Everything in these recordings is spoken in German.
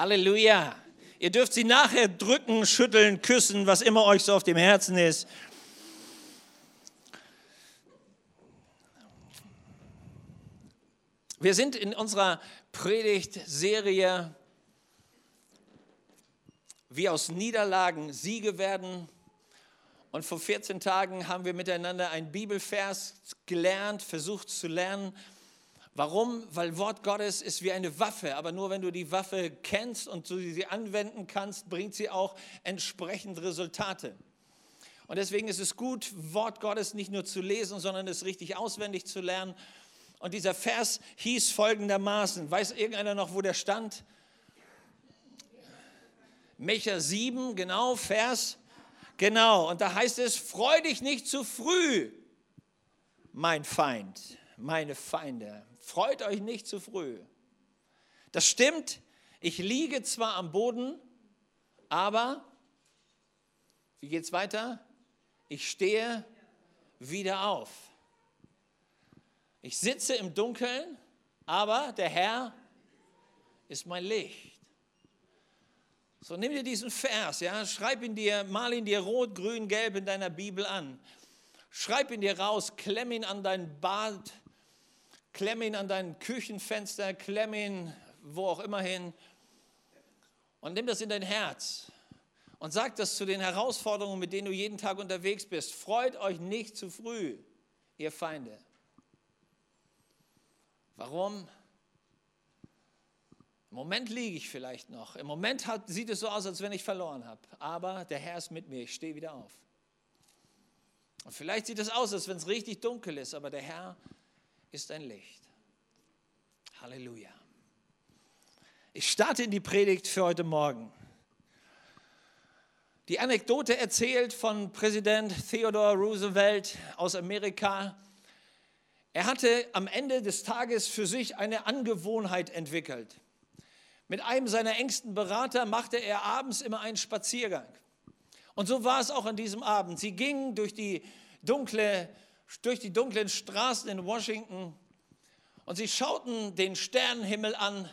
Halleluja. Ihr dürft sie nachher drücken, schütteln, küssen, was immer euch so auf dem Herzen ist. Wir sind in unserer Predigtserie Wie aus Niederlagen Siege werden. Und vor 14 Tagen haben wir miteinander einen Bibelvers gelernt, versucht zu lernen. Warum? Weil Wort Gottes ist wie eine Waffe, aber nur wenn du die Waffe kennst und du sie anwenden kannst, bringt sie auch entsprechend Resultate. Und deswegen ist es gut, Wort Gottes nicht nur zu lesen, sondern es richtig auswendig zu lernen. Und dieser Vers hieß folgendermaßen, weiß irgendeiner noch, wo der stand? Mecher 7, genau, Vers, genau. Und da heißt es, freu dich nicht zu früh, mein Feind, meine Feinde. Freut euch nicht zu früh. Das stimmt, ich liege zwar am Boden, aber, wie geht es weiter? Ich stehe wieder auf. Ich sitze im Dunkeln, aber der Herr ist mein Licht. So nimm dir diesen Vers, ja, schreib ihn dir, mal ihn dir rot, grün, gelb in deiner Bibel an. Schreib ihn dir raus, klemm ihn an dein Bad, Klemm ihn an dein Küchenfenster, klemm ihn wo auch immer hin und nimm das in dein Herz und sag das zu den Herausforderungen, mit denen du jeden Tag unterwegs bist. Freut euch nicht zu früh, ihr Feinde. Warum? Im Moment liege ich vielleicht noch. Im Moment hat, sieht es so aus, als wenn ich verloren habe. Aber der Herr ist mit mir. Ich stehe wieder auf. Und vielleicht sieht es aus, als wenn es richtig dunkel ist. Aber der Herr ist ein Licht. Halleluja. Ich starte in die Predigt für heute Morgen. Die Anekdote erzählt von Präsident Theodore Roosevelt aus Amerika. Er hatte am Ende des Tages für sich eine Angewohnheit entwickelt. Mit einem seiner engsten Berater machte er abends immer einen Spaziergang. Und so war es auch an diesem Abend. Sie gingen durch die dunkle durch die dunklen Straßen in Washington und sie schauten den Sternenhimmel an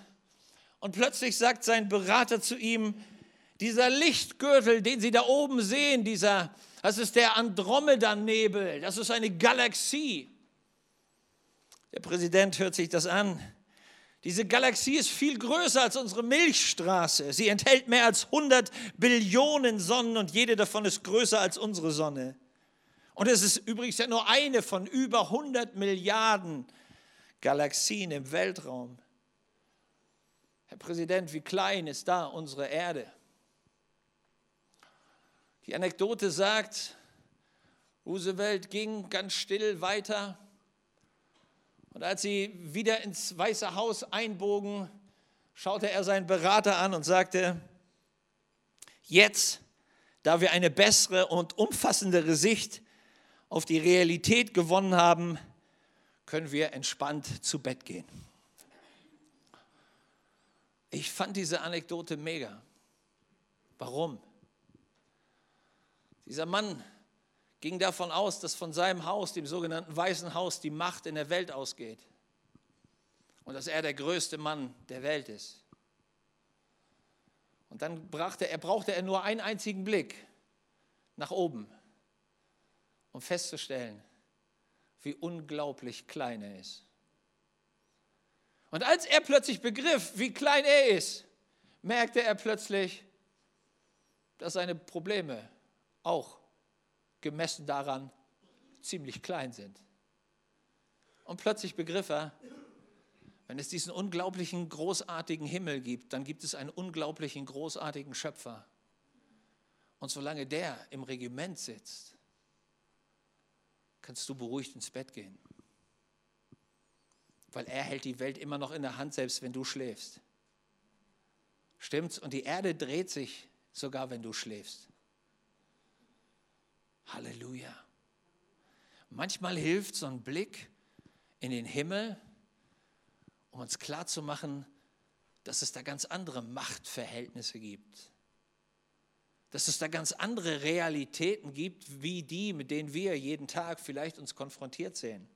und plötzlich sagt sein Berater zu ihm, dieser Lichtgürtel, den Sie da oben sehen, dieser, das ist der Andromeda-Nebel, das ist eine Galaxie. Der Präsident hört sich das an. Diese Galaxie ist viel größer als unsere Milchstraße. Sie enthält mehr als 100 Billionen Sonnen und jede davon ist größer als unsere Sonne. Und es ist übrigens ja nur eine von über 100 Milliarden Galaxien im Weltraum. Herr Präsident, wie klein ist da unsere Erde? Die Anekdote sagt, Roosevelt ging ganz still weiter und als sie wieder ins Weiße Haus einbogen, schaute er seinen Berater an und sagte, jetzt, da wir eine bessere und umfassendere Sicht auf die Realität gewonnen haben, können wir entspannt zu Bett gehen. Ich fand diese Anekdote mega. Warum? Dieser Mann ging davon aus, dass von seinem Haus, dem sogenannten Weißen Haus, die Macht in der Welt ausgeht. Und dass er der größte Mann der Welt ist. Und dann brachte er, brauchte er nur einen einzigen Blick nach oben um festzustellen, wie unglaublich klein er ist. Und als er plötzlich begriff, wie klein er ist, merkte er plötzlich, dass seine Probleme auch gemessen daran ziemlich klein sind. Und plötzlich begriff er, wenn es diesen unglaublichen, großartigen Himmel gibt, dann gibt es einen unglaublichen, großartigen Schöpfer. Und solange der im Regiment sitzt, kannst du beruhigt ins Bett gehen. Weil er hält die Welt immer noch in der Hand, selbst wenn du schläfst. Stimmt's? Und die Erde dreht sich sogar, wenn du schläfst. Halleluja. Manchmal hilft so ein Blick in den Himmel, um uns klarzumachen, dass es da ganz andere Machtverhältnisse gibt dass es da ganz andere Realitäten gibt, wie die, mit denen wir jeden Tag vielleicht uns konfrontiert sehen.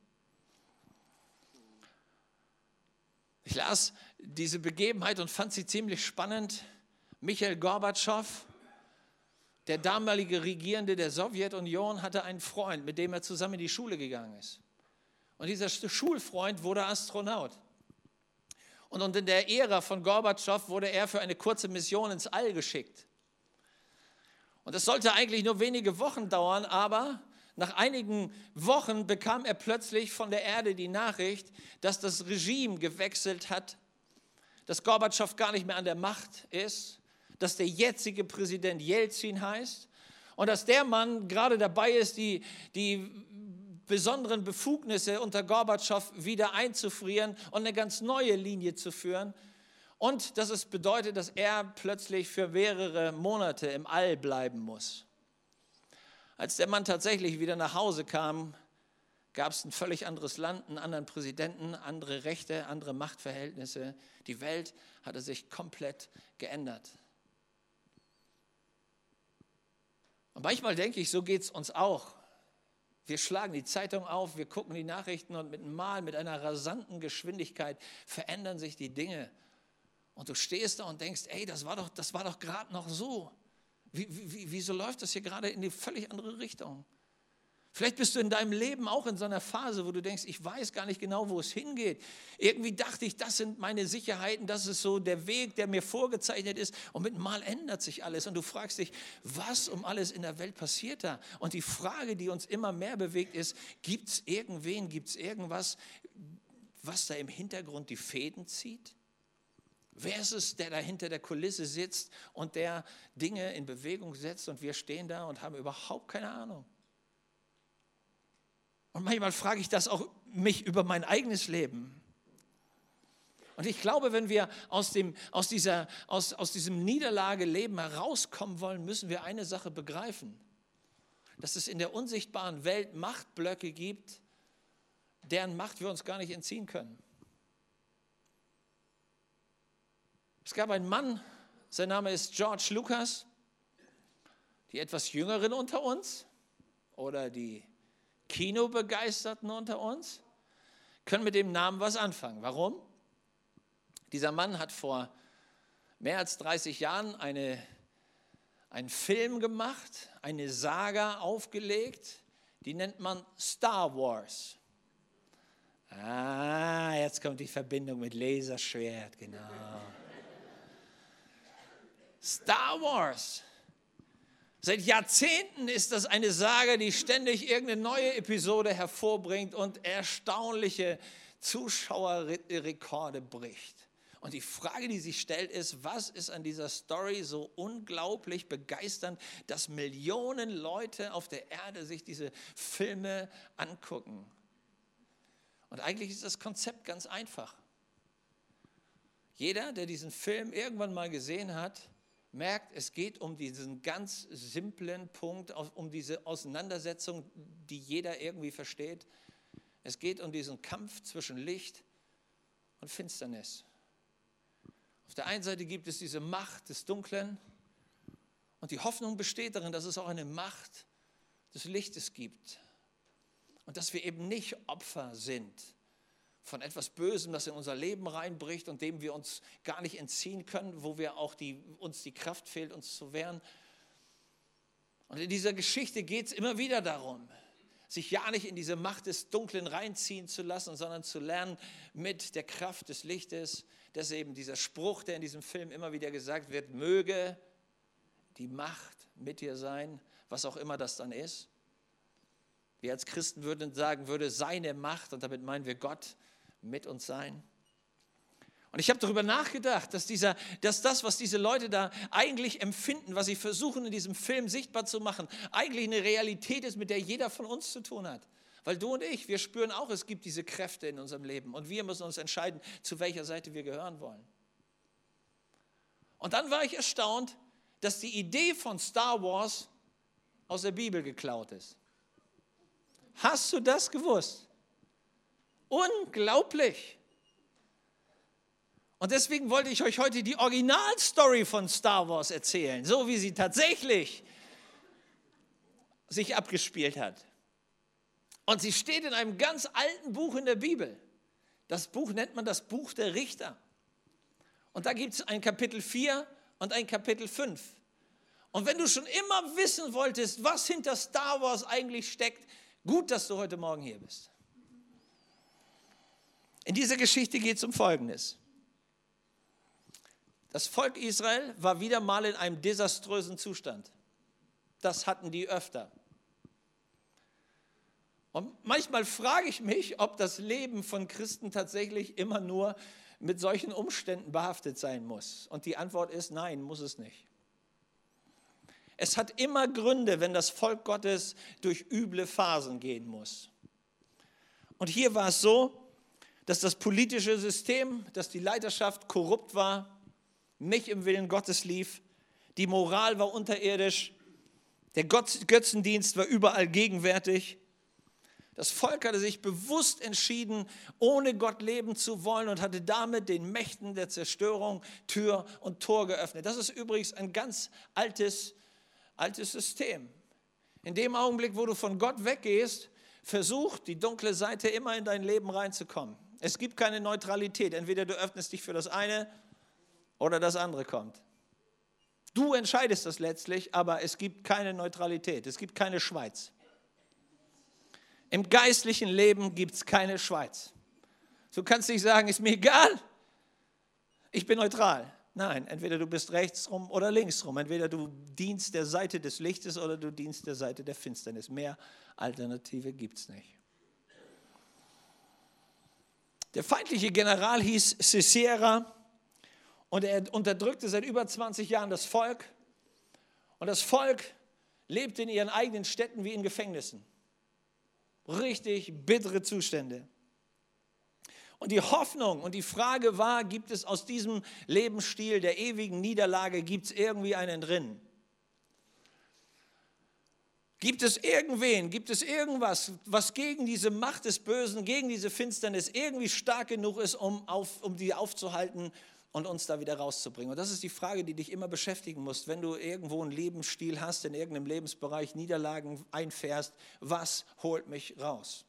Ich las diese Begebenheit und fand sie ziemlich spannend. Michael Gorbatschow, der damalige Regierende der Sowjetunion, hatte einen Freund, mit dem er zusammen in die Schule gegangen ist. Und dieser Schulfreund wurde Astronaut. Und in der Ära von Gorbatschow wurde er für eine kurze Mission ins All geschickt. Und es sollte eigentlich nur wenige Wochen dauern, aber nach einigen Wochen bekam er plötzlich von der Erde die Nachricht, dass das Regime gewechselt hat, dass Gorbatschow gar nicht mehr an der Macht ist, dass der jetzige Präsident Jelzin heißt und dass der Mann gerade dabei ist, die, die besonderen Befugnisse unter Gorbatschow wieder einzufrieren und eine ganz neue Linie zu führen. Und dass es bedeutet, dass er plötzlich für mehrere Monate im All bleiben muss. Als der Mann tatsächlich wieder nach Hause kam, gab es ein völlig anderes Land, einen anderen Präsidenten, andere Rechte, andere Machtverhältnisse. Die Welt hatte sich komplett geändert. Und manchmal denke ich, so geht es uns auch. Wir schlagen die Zeitung auf, wir gucken die Nachrichten und mit einem Mal, mit einer rasanten Geschwindigkeit verändern sich die Dinge. Und du stehst da und denkst, ey, das war doch, doch gerade noch so. Wie, wie, wieso läuft das hier gerade in die völlig andere Richtung? Vielleicht bist du in deinem Leben auch in so einer Phase, wo du denkst, ich weiß gar nicht genau, wo es hingeht. Irgendwie dachte ich, das sind meine Sicherheiten, das ist so der Weg, der mir vorgezeichnet ist. Und mit Mal ändert sich alles. Und du fragst dich, was um alles in der Welt passiert da? Und die Frage, die uns immer mehr bewegt, ist, gibt es irgendwen, gibt es irgendwas, was da im Hintergrund die Fäden zieht? Wer ist es, der da hinter der Kulisse sitzt und der Dinge in Bewegung setzt und wir stehen da und haben überhaupt keine Ahnung? Und manchmal frage ich das auch mich über mein eigenes Leben. Und ich glaube, wenn wir aus, dem, aus, dieser, aus, aus diesem Niederlageleben herauskommen wollen, müssen wir eine Sache begreifen. Dass es in der unsichtbaren Welt Machtblöcke gibt, deren Macht wir uns gar nicht entziehen können. Es gab einen Mann, sein Name ist George Lucas. Die etwas Jüngeren unter uns oder die Kinobegeisterten unter uns können mit dem Namen was anfangen. Warum? Dieser Mann hat vor mehr als 30 Jahren eine, einen Film gemacht, eine Saga aufgelegt, die nennt man Star Wars. Ah, jetzt kommt die Verbindung mit Laserschwert, genau. Star Wars. Seit Jahrzehnten ist das eine Sage, die ständig irgendeine neue Episode hervorbringt und erstaunliche Zuschauerrekorde bricht. Und die Frage, die sich stellt, ist, was ist an dieser Story so unglaublich begeisternd, dass Millionen Leute auf der Erde sich diese Filme angucken? Und eigentlich ist das Konzept ganz einfach. Jeder, der diesen Film irgendwann mal gesehen hat, merkt, es geht um diesen ganz simplen Punkt, um diese Auseinandersetzung, die jeder irgendwie versteht. Es geht um diesen Kampf zwischen Licht und Finsternis. Auf der einen Seite gibt es diese Macht des Dunklen und die Hoffnung besteht darin, dass es auch eine Macht des Lichtes gibt und dass wir eben nicht Opfer sind von etwas Bösem, das in unser Leben reinbricht und dem wir uns gar nicht entziehen können, wo wir auch die, uns die Kraft fehlt, uns zu wehren. Und in dieser Geschichte geht es immer wieder darum, sich ja nicht in diese Macht des Dunklen reinziehen zu lassen, sondern zu lernen mit der Kraft des Lichtes. Das ist eben dieser Spruch, der in diesem Film immer wieder gesagt wird, möge die Macht mit dir sein, was auch immer das dann ist. Wir als Christen würden sagen, würde seine Macht, und damit meinen wir Gott, mit uns sein? Und ich habe darüber nachgedacht, dass, dieser, dass das, was diese Leute da eigentlich empfinden, was sie versuchen in diesem Film sichtbar zu machen, eigentlich eine Realität ist, mit der jeder von uns zu tun hat. Weil du und ich, wir spüren auch, es gibt diese Kräfte in unserem Leben und wir müssen uns entscheiden, zu welcher Seite wir gehören wollen. Und dann war ich erstaunt, dass die Idee von Star Wars aus der Bibel geklaut ist. Hast du das gewusst? Unglaublich. Und deswegen wollte ich euch heute die Originalstory von Star Wars erzählen, so wie sie tatsächlich sich abgespielt hat. Und sie steht in einem ganz alten Buch in der Bibel. Das Buch nennt man das Buch der Richter. Und da gibt es ein Kapitel 4 und ein Kapitel 5. Und wenn du schon immer wissen wolltest, was hinter Star Wars eigentlich steckt, gut, dass du heute Morgen hier bist. In dieser Geschichte geht es um Folgendes. Das Volk Israel war wieder mal in einem desaströsen Zustand. Das hatten die öfter. Und manchmal frage ich mich, ob das Leben von Christen tatsächlich immer nur mit solchen Umständen behaftet sein muss. Und die Antwort ist nein, muss es nicht. Es hat immer Gründe, wenn das Volk Gottes durch üble Phasen gehen muss. Und hier war es so, dass das politische System, dass die Leiterschaft korrupt war, nicht im Willen Gottes lief, die Moral war unterirdisch, der Götzendienst war überall gegenwärtig das Volk hatte sich bewusst entschieden, ohne Gott leben zu wollen und hatte damit den Mächten der Zerstörung Tür und Tor geöffnet. Das ist übrigens ein ganz altes, altes System. In dem Augenblick, wo du von Gott weggehst, versucht die dunkle Seite immer in dein Leben reinzukommen. Es gibt keine Neutralität. Entweder du öffnest dich für das eine oder das andere kommt. Du entscheidest das letztlich, aber es gibt keine Neutralität. Es gibt keine Schweiz. Im geistlichen Leben gibt es keine Schweiz. Du kannst nicht sagen, ist mir egal, ich bin neutral. Nein, entweder du bist rechts rum oder links rum. Entweder du dienst der Seite des Lichtes oder du dienst der Seite der Finsternis. Mehr Alternative gibt es nicht. Der feindliche General hieß Sisera und er unterdrückte seit über 20 Jahren das Volk. Und das Volk lebte in ihren eigenen Städten wie in Gefängnissen richtig bittere Zustände. Und die Hoffnung und die Frage war, gibt es aus diesem Lebensstil der ewigen Niederlage, gibt es irgendwie einen drin? Gibt es irgendwen, gibt es irgendwas, was gegen diese Macht des Bösen, gegen diese Finsternis irgendwie stark genug ist, um, auf, um die aufzuhalten und uns da wieder rauszubringen. Und das ist die Frage, die dich immer beschäftigen muss, wenn du irgendwo einen Lebensstil hast, in irgendeinem Lebensbereich Niederlagen einfährst, was holt mich raus?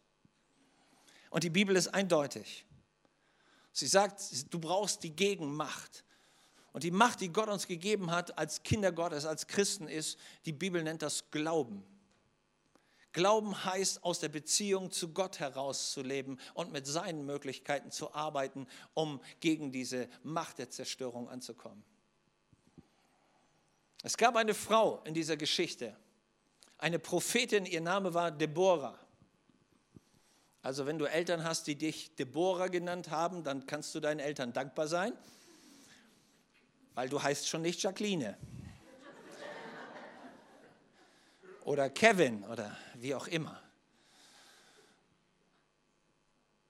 Und die Bibel ist eindeutig. Sie sagt, du brauchst die Gegenmacht. Und die Macht, die Gott uns gegeben hat als Kinder Gottes, als Christen ist, die Bibel nennt das Glauben. Glauben heißt, aus der Beziehung zu Gott herauszuleben und mit seinen Möglichkeiten zu arbeiten, um gegen diese Macht der Zerstörung anzukommen. Es gab eine Frau in dieser Geschichte, eine Prophetin, ihr Name war Deborah. Also wenn du Eltern hast, die dich Deborah genannt haben, dann kannst du deinen Eltern dankbar sein, weil du heißt schon nicht Jacqueline oder Kevin oder wie auch immer.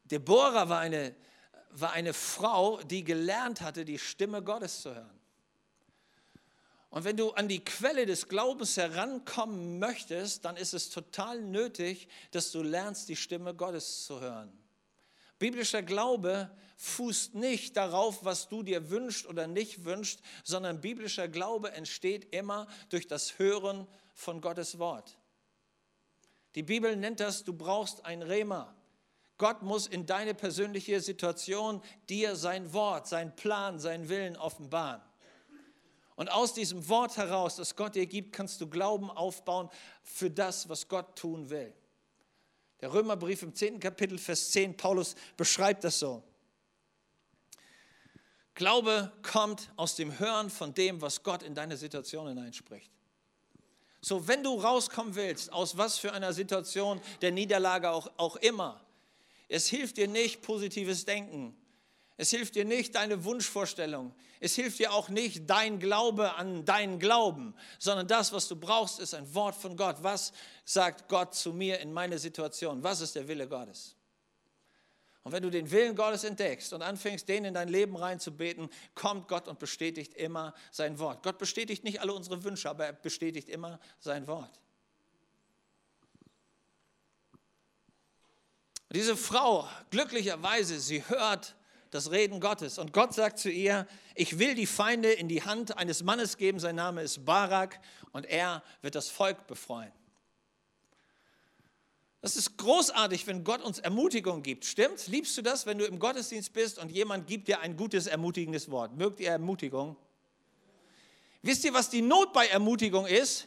Deborah war eine, war eine Frau, die gelernt hatte, die Stimme Gottes zu hören. Und wenn du an die Quelle des Glaubens herankommen möchtest, dann ist es total nötig, dass du lernst, die Stimme Gottes zu hören. Biblischer Glaube fußt nicht darauf, was du dir wünschst oder nicht wünschst, sondern biblischer Glaube entsteht immer durch das Hören von Gottes Wort. Die Bibel nennt das, du brauchst ein Rema. Gott muss in deine persönliche Situation dir sein Wort, sein Plan, seinen Willen offenbaren. Und aus diesem Wort heraus, das Gott dir gibt, kannst du Glauben aufbauen für das, was Gott tun will. Der Römerbrief im 10. Kapitel, Vers 10, Paulus beschreibt das so. Glaube kommt aus dem Hören von dem, was Gott in deine Situation hineinspricht. So, wenn du rauskommen willst, aus was für einer Situation der Niederlage auch, auch immer, es hilft dir nicht positives Denken. Es hilft dir nicht deine Wunschvorstellung. Es hilft dir auch nicht dein Glaube an deinen Glauben, sondern das, was du brauchst, ist ein Wort von Gott. Was sagt Gott zu mir in meiner Situation? Was ist der Wille Gottes? Und wenn du den Willen Gottes entdeckst und anfängst, den in dein Leben reinzubeten, kommt Gott und bestätigt immer sein Wort. Gott bestätigt nicht alle unsere Wünsche, aber er bestätigt immer sein Wort. Und diese Frau, glücklicherweise, sie hört das Reden Gottes. Und Gott sagt zu ihr, ich will die Feinde in die Hand eines Mannes geben, sein Name ist Barak, und er wird das Volk befreien. Das ist großartig, wenn Gott uns Ermutigung gibt. Stimmt's? Liebst du das, wenn du im Gottesdienst bist und jemand gibt dir ein gutes, ermutigendes Wort? Mögt ihr Ermutigung? Wisst ihr, was die Not bei Ermutigung ist?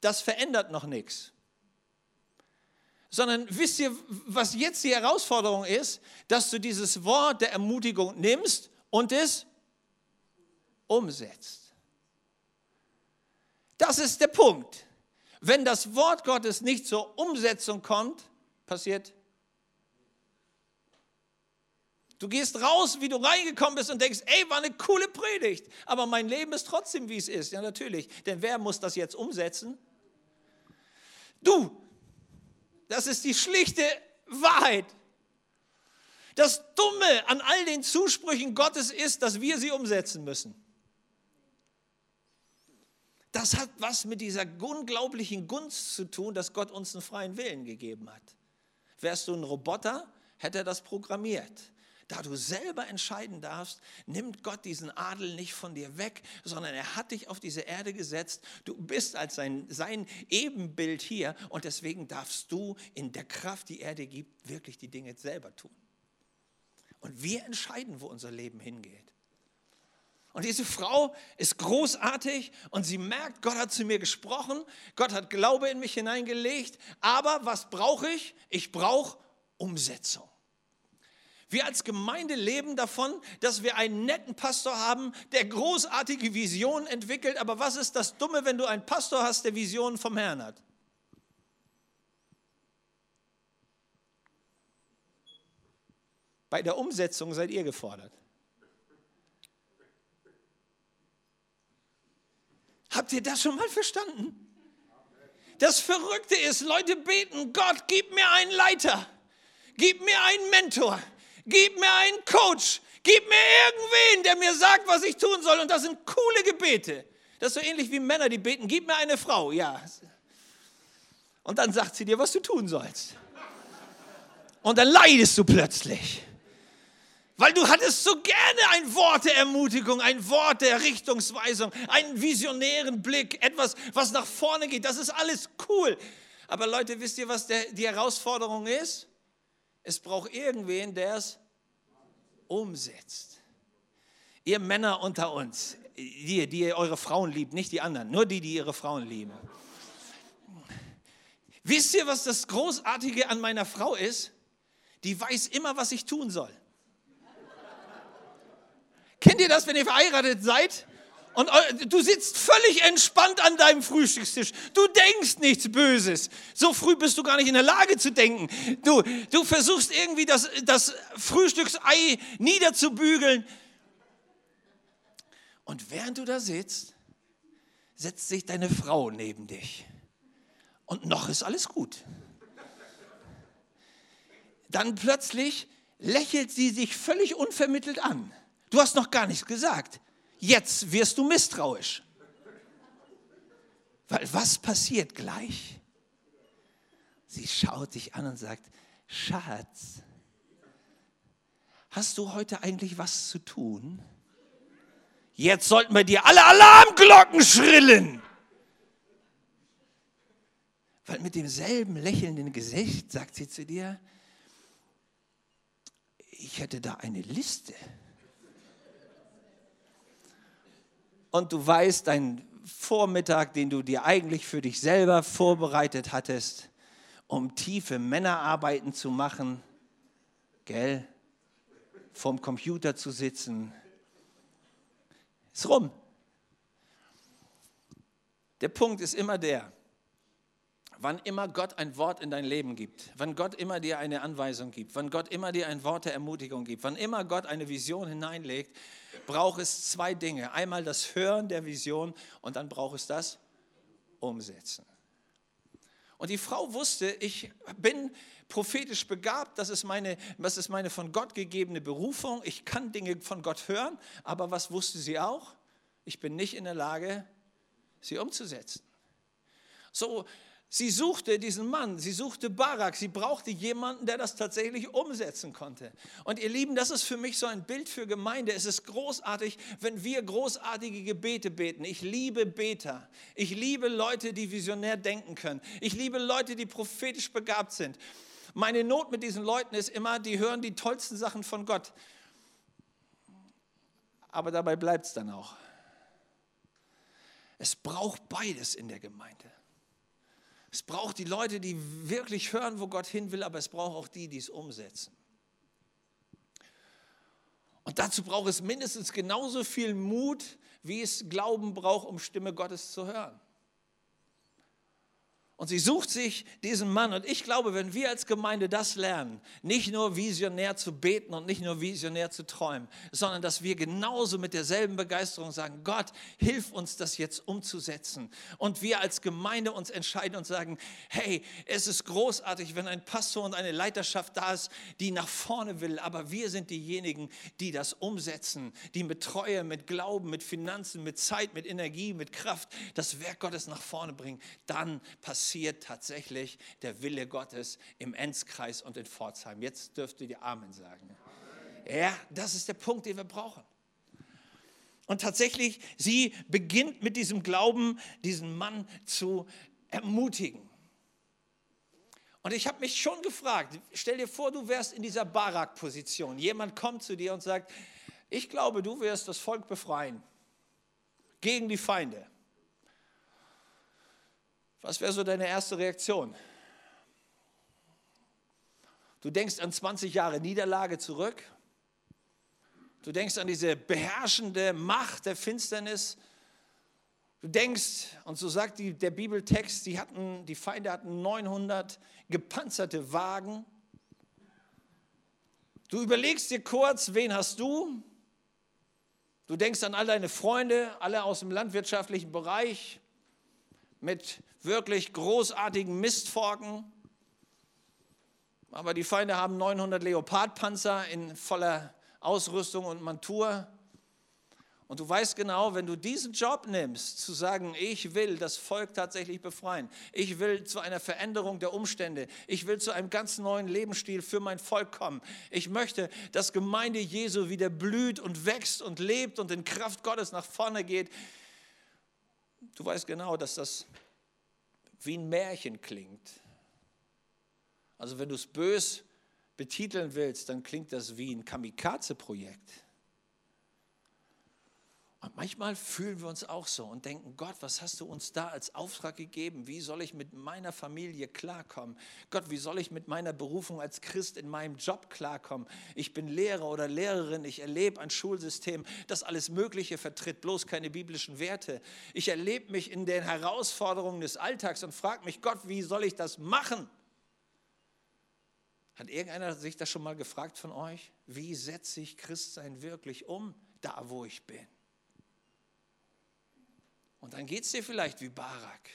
Das verändert noch nichts. Sondern wisst ihr, was jetzt die Herausforderung ist? Dass du dieses Wort der Ermutigung nimmst und es umsetzt. Das ist der Punkt. Wenn das Wort Gottes nicht zur Umsetzung kommt, passiert. Du gehst raus, wie du reingekommen bist und denkst, ey, war eine coole Predigt, aber mein Leben ist trotzdem, wie es ist. Ja, natürlich. Denn wer muss das jetzt umsetzen? Du. Das ist die schlichte Wahrheit. Das Dumme an all den Zusprüchen Gottes ist, dass wir sie umsetzen müssen. Das hat was mit dieser unglaublichen Gunst zu tun, dass Gott uns einen freien Willen gegeben hat. Wärst du ein Roboter, hätte er das programmiert. Da du selber entscheiden darfst, nimmt Gott diesen Adel nicht von dir weg, sondern er hat dich auf diese Erde gesetzt. Du bist als sein, sein Ebenbild hier und deswegen darfst du in der Kraft, die er dir gibt, wirklich die Dinge selber tun. Und wir entscheiden, wo unser Leben hingeht. Und diese Frau ist großartig und sie merkt, Gott hat zu mir gesprochen, Gott hat Glaube in mich hineingelegt, aber was brauche ich? Ich brauche Umsetzung. Wir als Gemeinde leben davon, dass wir einen netten Pastor haben, der großartige Visionen entwickelt, aber was ist das Dumme, wenn du einen Pastor hast, der Visionen vom Herrn hat? Bei der Umsetzung seid ihr gefordert. Habt ihr das schon mal verstanden? Das Verrückte ist, Leute beten, Gott, gib mir einen Leiter, gib mir einen Mentor, gib mir einen Coach, gib mir irgendwen, der mir sagt, was ich tun soll. Und das sind coole Gebete. Das ist so ähnlich wie Männer, die beten, gib mir eine Frau, ja. Und dann sagt sie dir, was du tun sollst. Und dann leidest du plötzlich. Weil du hattest so gerne ein Wort der Ermutigung, ein Wort der Richtungsweisung, einen visionären Blick, etwas, was nach vorne geht. Das ist alles cool. Aber Leute, wisst ihr, was der, die Herausforderung ist? Es braucht irgendwen, der es umsetzt. Ihr Männer unter uns, die, die eure Frauen liebt, nicht die anderen, nur die, die ihre Frauen lieben. Wisst ihr, was das Großartige an meiner Frau ist? Die weiß immer, was ich tun soll. Kennt ihr das, wenn ihr verheiratet seid? Und du sitzt völlig entspannt an deinem Frühstückstisch. Du denkst nichts Böses. So früh bist du gar nicht in der Lage zu denken. Du, du versuchst irgendwie das, das Frühstücksei niederzubügeln. Und während du da sitzt, setzt sich deine Frau neben dich. Und noch ist alles gut. Dann plötzlich lächelt sie sich völlig unvermittelt an. Du hast noch gar nichts gesagt. Jetzt wirst du misstrauisch. Weil was passiert gleich? Sie schaut dich an und sagt, Schatz, hast du heute eigentlich was zu tun? Jetzt sollten wir dir alle Alarmglocken schrillen. Weil mit demselben lächelnden Gesicht sagt sie zu dir, ich hätte da eine Liste. Und du weißt, dein Vormittag, den du dir eigentlich für dich selber vorbereitet hattest, um tiefe Männerarbeiten zu machen, gell, vorm Computer zu sitzen, ist rum. Der Punkt ist immer der, wann immer Gott ein Wort in dein Leben gibt, wann Gott immer dir eine Anweisung gibt, wann Gott immer dir ein Wort der Ermutigung gibt, wann immer Gott eine Vision hineinlegt, braucht es zwei Dinge. Einmal das Hören der Vision und dann braucht es das Umsetzen. Und die Frau wusste, ich bin prophetisch begabt, das ist, meine, das ist meine von Gott gegebene Berufung, ich kann Dinge von Gott hören, aber was wusste sie auch? Ich bin nicht in der Lage, sie umzusetzen. So, Sie suchte diesen Mann, sie suchte Barak, sie brauchte jemanden, der das tatsächlich umsetzen konnte. Und ihr Lieben, das ist für mich so ein Bild für Gemeinde. Es ist großartig, wenn wir großartige Gebete beten. Ich liebe Beter. Ich liebe Leute, die visionär denken können. Ich liebe Leute, die prophetisch begabt sind. Meine Not mit diesen Leuten ist immer, die hören die tollsten Sachen von Gott. Aber dabei bleibt es dann auch. Es braucht beides in der Gemeinde. Es braucht die Leute, die wirklich hören, wo Gott hin will, aber es braucht auch die, die es umsetzen. Und dazu braucht es mindestens genauso viel Mut, wie es Glauben braucht, um Stimme Gottes zu hören. Und sie sucht sich diesen Mann. Und ich glaube, wenn wir als Gemeinde das lernen, nicht nur visionär zu beten und nicht nur visionär zu träumen, sondern dass wir genauso mit derselben Begeisterung sagen, Gott, hilf uns das jetzt umzusetzen. Und wir als Gemeinde uns entscheiden und sagen, hey, es ist großartig, wenn ein Pastor und eine Leiterschaft da ist, die nach vorne will. Aber wir sind diejenigen, die das umsetzen, die mit Treue, mit Glauben, mit Finanzen, mit Zeit, mit Energie, mit Kraft das Werk Gottes nach vorne bringen. Dann passiert passiert tatsächlich der Wille Gottes im Enzkreis und in Pforzheim. Jetzt dürft ihr Amen sagen. Ja, das ist der Punkt, den wir brauchen. Und tatsächlich, sie beginnt mit diesem Glauben, diesen Mann zu ermutigen. Und ich habe mich schon gefragt, stell dir vor, du wärst in dieser Barak-Position. Jemand kommt zu dir und sagt, ich glaube, du wirst das Volk befreien gegen die Feinde. Was wäre so deine erste Reaktion? Du denkst an 20 Jahre Niederlage zurück. Du denkst an diese beherrschende Macht der Finsternis. Du denkst, und so sagt die, der Bibeltext, die, hatten, die Feinde hatten 900 gepanzerte Wagen. Du überlegst dir kurz, wen hast du? Du denkst an all deine Freunde, alle aus dem landwirtschaftlichen Bereich mit wirklich großartigen Mistforken. Aber die Feinde haben 900 Leopardpanzer in voller Ausrüstung und Montur. Und du weißt genau, wenn du diesen Job nimmst, zu sagen, ich will das Volk tatsächlich befreien, ich will zu einer Veränderung der Umstände, ich will zu einem ganz neuen Lebensstil für mein Volk kommen, ich möchte, dass Gemeinde Jesu wieder blüht und wächst und lebt und in Kraft Gottes nach vorne geht, du weißt genau, dass das wie ein Märchen klingt. Also wenn du es bös betiteln willst, dann klingt das wie ein Kamikaze-Projekt. Und manchmal fühlen wir uns auch so und denken, Gott, was hast du uns da als Auftrag gegeben? Wie soll ich mit meiner Familie klarkommen? Gott, wie soll ich mit meiner Berufung als Christ in meinem Job klarkommen? Ich bin Lehrer oder Lehrerin, ich erlebe ein Schulsystem, das alles Mögliche vertritt, bloß keine biblischen Werte. Ich erlebe mich in den Herausforderungen des Alltags und frage mich, Gott, wie soll ich das machen? Hat irgendeiner sich das schon mal gefragt von euch? Wie setze ich Christsein wirklich um, da wo ich bin? Und dann geht es dir vielleicht wie Barak,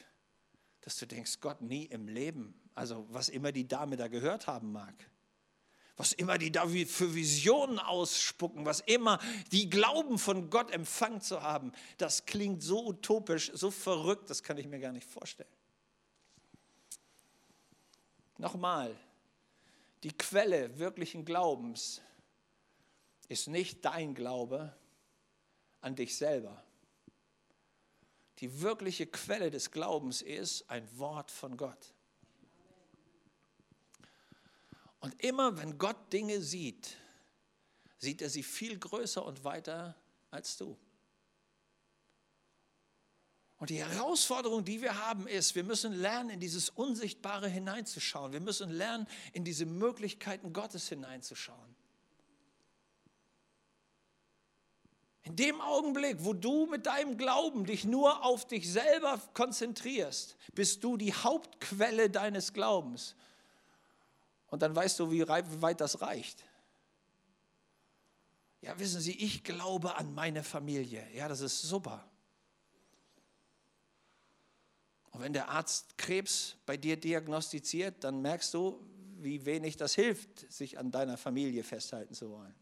dass du denkst, Gott nie im Leben, also was immer die Dame da gehört haben mag, was immer die da für Visionen ausspucken, was immer die glauben von Gott empfangen zu haben, das klingt so utopisch, so verrückt, das kann ich mir gar nicht vorstellen. Nochmal, die Quelle wirklichen Glaubens ist nicht dein Glaube an dich selber die wirkliche Quelle des Glaubens ist ein Wort von Gott. Und immer wenn Gott Dinge sieht, sieht er sie viel größer und weiter als du. Und die Herausforderung, die wir haben, ist, wir müssen lernen, in dieses Unsichtbare hineinzuschauen. Wir müssen lernen, in diese Möglichkeiten Gottes hineinzuschauen. In dem Augenblick, wo du mit deinem Glauben dich nur auf dich selber konzentrierst, bist du die Hauptquelle deines Glaubens. Und dann weißt du, wie weit das reicht. Ja, wissen Sie, ich glaube an meine Familie. Ja, das ist super. Und wenn der Arzt Krebs bei dir diagnostiziert, dann merkst du, wie wenig das hilft, sich an deiner Familie festhalten zu wollen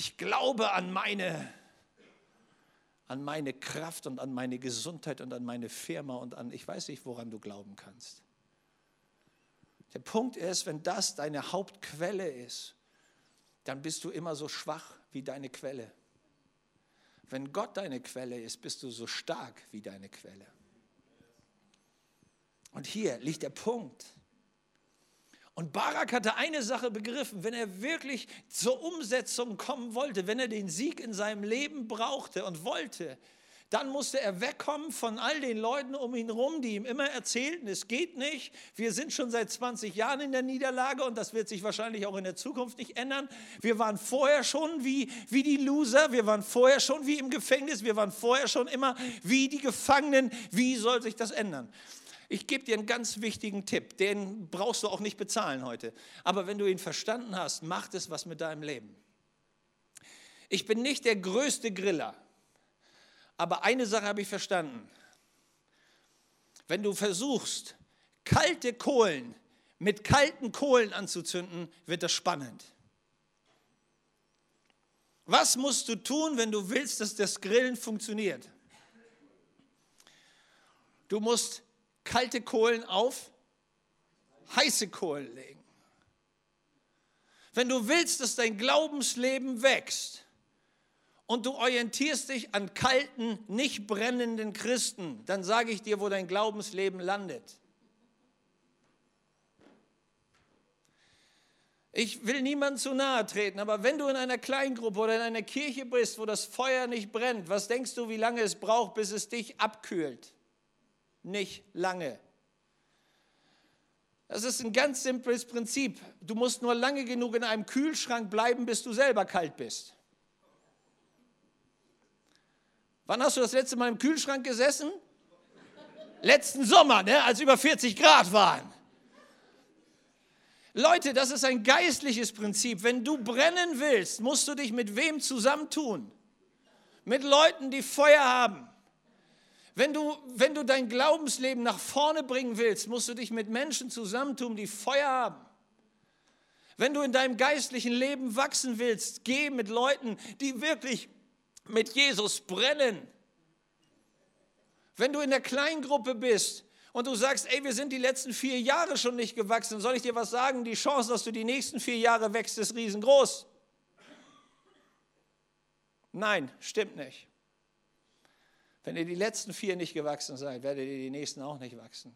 ich glaube an meine, an meine Kraft und an meine Gesundheit und an meine Firma und an, ich weiß nicht, woran du glauben kannst. Der Punkt ist, wenn das deine Hauptquelle ist, dann bist du immer so schwach wie deine Quelle. Wenn Gott deine Quelle ist, bist du so stark wie deine Quelle. Und hier liegt der Punkt. Und Barak hatte eine Sache begriffen, wenn er wirklich zur Umsetzung kommen wollte, wenn er den Sieg in seinem Leben brauchte und wollte, dann musste er wegkommen von all den Leuten um ihn herum, die ihm immer erzählten, es geht nicht, wir sind schon seit 20 Jahren in der Niederlage und das wird sich wahrscheinlich auch in der Zukunft nicht ändern. Wir waren vorher schon wie, wie die Loser, wir waren vorher schon wie im Gefängnis, wir waren vorher schon immer wie die Gefangenen. Wie soll sich das ändern? Ich gebe dir einen ganz wichtigen Tipp, den brauchst du auch nicht bezahlen heute. Aber wenn du ihn verstanden hast, macht es was mit deinem Leben. Ich bin nicht der größte Griller, aber eine Sache habe ich verstanden. Wenn du versuchst, kalte Kohlen mit kalten Kohlen anzuzünden, wird das spannend. Was musst du tun, wenn du willst, dass das Grillen funktioniert? Du musst kalte Kohlen auf heiße Kohlen legen. Wenn du willst, dass dein Glaubensleben wächst und du orientierst dich an kalten, nicht brennenden Christen, dann sage ich dir, wo dein Glaubensleben landet. Ich will niemandem zu nahe treten, aber wenn du in einer Kleingruppe oder in einer Kirche bist, wo das Feuer nicht brennt, was denkst du, wie lange es braucht, bis es dich abkühlt? Nicht lange. Das ist ein ganz simples Prinzip. Du musst nur lange genug in einem Kühlschrank bleiben, bis du selber kalt bist. Wann hast du das letzte Mal im Kühlschrank gesessen? Letzten Sommer, ne, als über 40 Grad waren. Leute, das ist ein geistliches Prinzip. Wenn du brennen willst, musst du dich mit wem zusammentun? Mit Leuten, die Feuer haben. Wenn du, wenn du dein Glaubensleben nach vorne bringen willst, musst du dich mit Menschen zusammentun, die Feuer haben. Wenn du in deinem geistlichen Leben wachsen willst, geh mit Leuten, die wirklich mit Jesus brennen. Wenn du in der Kleingruppe bist und du sagst, ey, wir sind die letzten vier Jahre schon nicht gewachsen, soll ich dir was sagen? Die Chance, dass du die nächsten vier Jahre wächst, ist riesengroß. Nein, stimmt nicht. Wenn ihr die letzten vier nicht gewachsen seid, werdet ihr die nächsten auch nicht wachsen.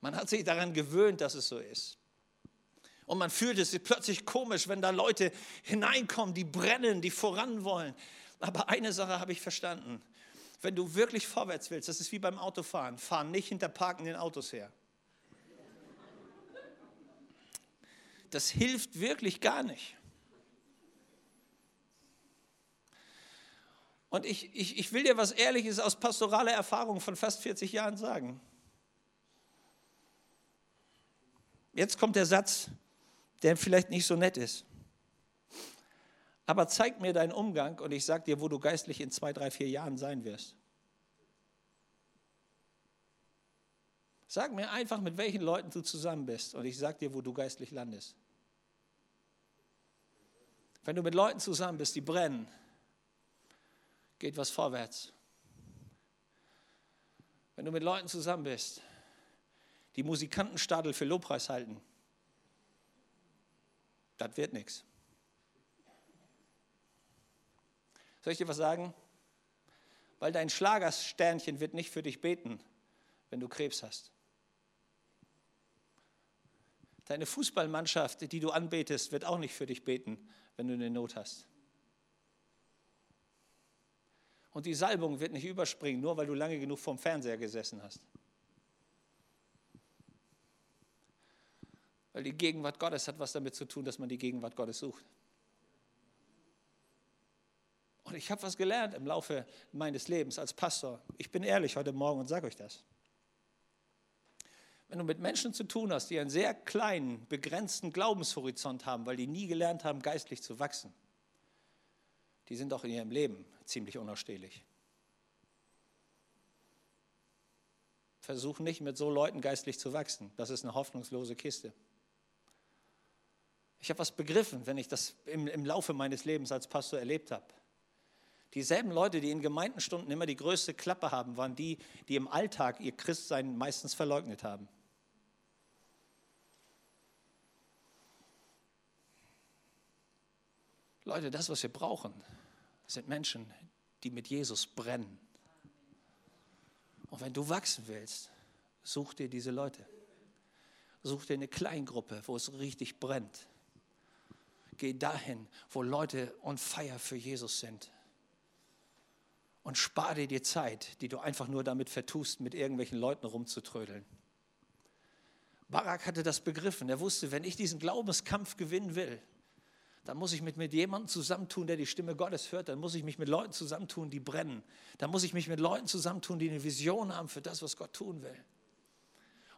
Man hat sich daran gewöhnt, dass es so ist. Und man fühlt es plötzlich komisch, wenn da Leute hineinkommen, die brennen, die voran wollen. Aber eine Sache habe ich verstanden. Wenn du wirklich vorwärts willst, das ist wie beim Autofahren, fahr nicht hinter parkenden Autos her. Das hilft wirklich gar nicht. Und ich, ich, ich will dir was Ehrliches aus pastoraler Erfahrung von fast 40 Jahren sagen. Jetzt kommt der Satz, der vielleicht nicht so nett ist. Aber zeig mir deinen Umgang und ich sag dir, wo du geistlich in zwei, drei, vier Jahren sein wirst. Sag mir einfach, mit welchen Leuten du zusammen bist und ich sag dir, wo du geistlich landest. Wenn du mit Leuten zusammen bist, die brennen, geht was vorwärts. Wenn du mit Leuten zusammen bist, die Musikantenstadel für Lobpreis halten, das wird nichts. Soll ich dir was sagen? Weil dein Schlagersternchen wird nicht für dich beten, wenn du Krebs hast. Deine Fußballmannschaft, die du anbetest, wird auch nicht für dich beten, wenn du eine Not hast. Und die Salbung wird nicht überspringen, nur weil du lange genug vorm Fernseher gesessen hast. Weil die Gegenwart Gottes hat was damit zu tun, dass man die Gegenwart Gottes sucht. Und ich habe was gelernt im Laufe meines Lebens als Pastor. Ich bin ehrlich heute Morgen und sage euch das. Wenn du mit Menschen zu tun hast, die einen sehr kleinen, begrenzten Glaubenshorizont haben, weil die nie gelernt haben, geistlich zu wachsen, die sind auch in ihrem Leben ziemlich unausstehlich. Versuch nicht mit so Leuten geistlich zu wachsen. Das ist eine hoffnungslose Kiste. Ich habe was begriffen, wenn ich das im, im Laufe meines Lebens als Pastor erlebt habe. Dieselben Leute, die in Gemeindenstunden immer die größte Klappe haben, waren die, die im Alltag ihr Christsein meistens verleugnet haben. Leute, das, was wir brauchen, sind Menschen, die mit Jesus brennen. Und wenn du wachsen willst, such dir diese Leute. Such dir eine Kleingruppe, wo es richtig brennt. Geh dahin, wo Leute on fire für Jesus sind und spare dir die Zeit, die du einfach nur damit vertust, mit irgendwelchen Leuten rumzutrödeln. Barak hatte das begriffen. Er wusste, wenn ich diesen Glaubenskampf gewinnen will, dann muss ich mich mit jemandem zusammentun, der die Stimme Gottes hört. Dann muss ich mich mit Leuten zusammentun, die brennen. Dann muss ich mich mit Leuten zusammentun, die eine Vision haben für das, was Gott tun will.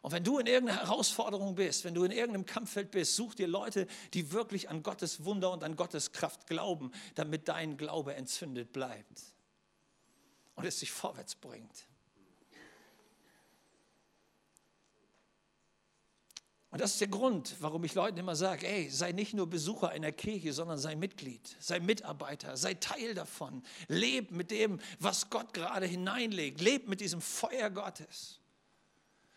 Und wenn du in irgendeiner Herausforderung bist, wenn du in irgendeinem Kampffeld bist, such dir Leute, die wirklich an Gottes Wunder und an Gottes Kraft glauben, damit dein Glaube entzündet bleibt und es dich vorwärts bringt. Und das ist der Grund, warum ich Leuten immer sage, ey, sei nicht nur Besucher einer Kirche, sondern sei Mitglied, sei Mitarbeiter, sei Teil davon. Leb mit dem, was Gott gerade hineinlegt. Leb mit diesem Feuer Gottes.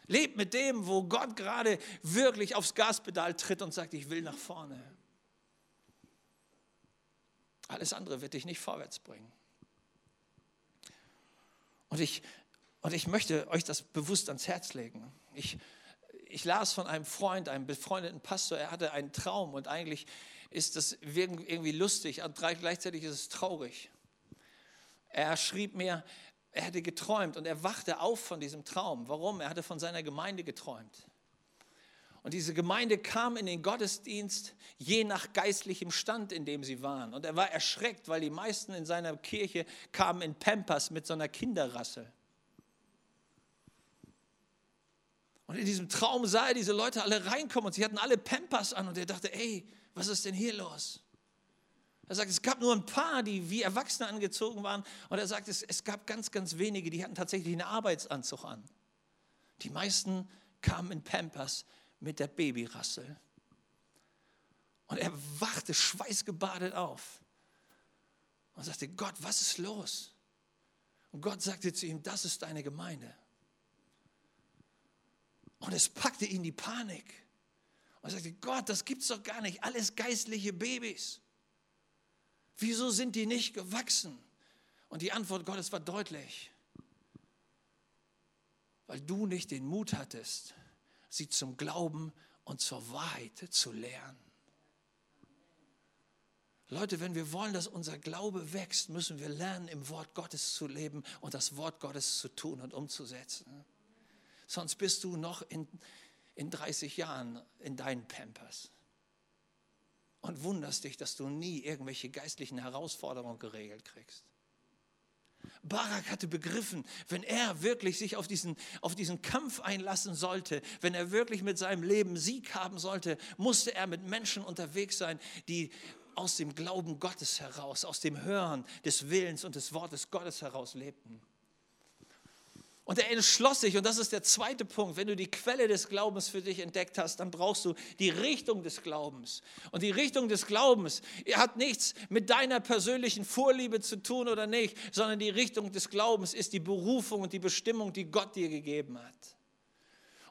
Leb mit dem, wo Gott gerade wirklich aufs Gaspedal tritt und sagt, ich will nach vorne. Alles andere wird dich nicht vorwärts bringen. Und ich, und ich möchte euch das bewusst ans Herz legen. Ich, ich las von einem Freund, einem befreundeten Pastor, er hatte einen Traum und eigentlich ist das irgendwie lustig und gleichzeitig ist es traurig. Er schrieb mir, er hätte geträumt und er wachte auf von diesem Traum. Warum? Er hatte von seiner Gemeinde geträumt. Und diese Gemeinde kam in den Gottesdienst je nach geistlichem Stand, in dem sie waren. Und er war erschreckt, weil die meisten in seiner Kirche kamen in Pampers mit so einer Kinderrassel. Und in diesem Traum sah er diese Leute alle reinkommen und sie hatten alle Pampers an und er dachte, ey, was ist denn hier los? Er sagt, es gab nur ein paar, die wie Erwachsene angezogen waren. Und er sagt, es, es gab ganz, ganz wenige, die hatten tatsächlich einen Arbeitsanzug an. Die meisten kamen in Pampers mit der Babyrassel. Und er wachte schweißgebadet auf und sagte, Gott, was ist los? Und Gott sagte zu ihm, das ist deine Gemeinde. Und es packte ihn die Panik. Und er sagte, Gott, das gibt's doch gar nicht. Alles geistliche Babys. Wieso sind die nicht gewachsen? Und die Antwort Gottes war deutlich. Weil du nicht den Mut hattest, sie zum Glauben und zur Wahrheit zu lernen. Leute, wenn wir wollen, dass unser Glaube wächst, müssen wir lernen, im Wort Gottes zu leben und das Wort Gottes zu tun und umzusetzen. Sonst bist du noch in, in 30 Jahren in deinen Pampers und wunderst dich, dass du nie irgendwelche geistlichen Herausforderungen geregelt kriegst. Barak hatte begriffen, wenn er wirklich sich auf diesen, auf diesen Kampf einlassen sollte, wenn er wirklich mit seinem Leben Sieg haben sollte, musste er mit Menschen unterwegs sein, die aus dem Glauben Gottes heraus, aus dem Hören des Willens und des Wortes Gottes heraus lebten. Und er entschloss sich, und das ist der zweite Punkt, wenn du die Quelle des Glaubens für dich entdeckt hast, dann brauchst du die Richtung des Glaubens. Und die Richtung des Glaubens hat nichts mit deiner persönlichen Vorliebe zu tun oder nicht, sondern die Richtung des Glaubens ist die Berufung und die Bestimmung, die Gott dir gegeben hat.